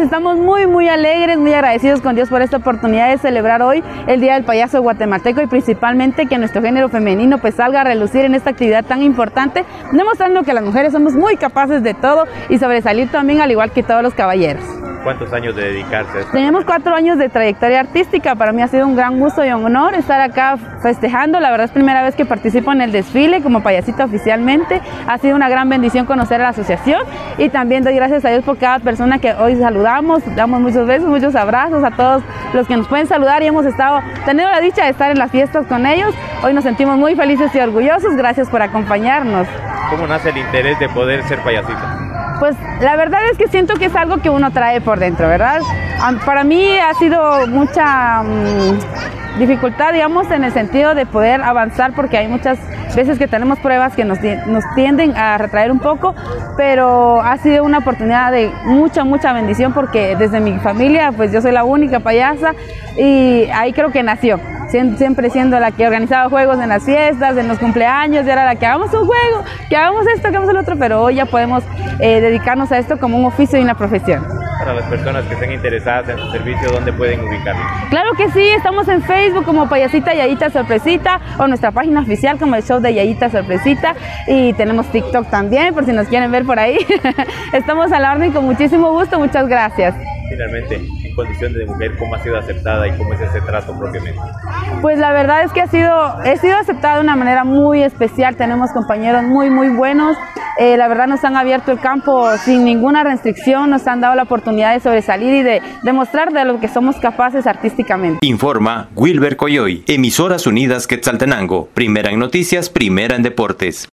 Estamos muy muy alegres, muy agradecidos con Dios por esta oportunidad de celebrar hoy el Día del Payaso Guatemalteco y principalmente que nuestro género femenino pues salga a relucir en esta actividad tan importante, demostrando que las mujeres somos muy capaces de todo y sobresalir también al igual que todos los caballeros. ¿Cuántos años de dedicarse a esto? Tenemos cuatro años de trayectoria artística. Para mí ha sido un gran gusto y un honor estar acá festejando. La verdad es primera vez que participo en el desfile como payasita oficialmente. Ha sido una gran bendición conocer a la asociación y también doy gracias a Dios por cada persona que hoy saludamos. Damos muchos besos, muchos abrazos a todos los que nos pueden saludar y hemos estado teniendo la dicha de estar en las fiestas con ellos. Hoy nos sentimos muy felices y orgullosos. Gracias por acompañarnos. ¿Cómo nace el interés de poder ser payasita? Pues la verdad es que siento que es algo que uno trae por dentro, ¿verdad? Para mí ha sido mucha mm, dificultad, digamos, en el sentido de poder avanzar porque hay muchas veces que tenemos pruebas que nos, nos tienden a retraer un poco, pero ha sido una oportunidad de mucha, mucha bendición porque desde mi familia, pues yo soy la única payasa y ahí creo que nació siempre siendo la que organizaba juegos en las fiestas, en los cumpleaños, y era la que hagamos un juego, que hagamos esto, que hagamos el otro, pero hoy ya podemos eh, dedicarnos a esto como un oficio y una profesión. Para las personas que estén interesadas en su servicio, ¿dónde pueden ubicarlo? Claro que sí, estamos en Facebook como Payasita Yayita Sorpresita o nuestra página oficial como el show de Yayita Sorpresita y tenemos TikTok también por si nos quieren ver por ahí. estamos a la orden con muchísimo gusto, muchas gracias. Finalmente, condición de mujer, cómo ha sido aceptada y cómo es ese trato propiamente? Pues la verdad es que ha sido, he sido aceptada de una manera muy especial, tenemos compañeros muy, muy buenos, eh, la verdad nos han abierto el campo sin ninguna restricción, nos han dado la oportunidad de sobresalir y de demostrar de lo que somos capaces artísticamente. Informa Wilber Coyoy, Emisoras Unidas Quetzaltenango, primera en noticias, primera en deportes.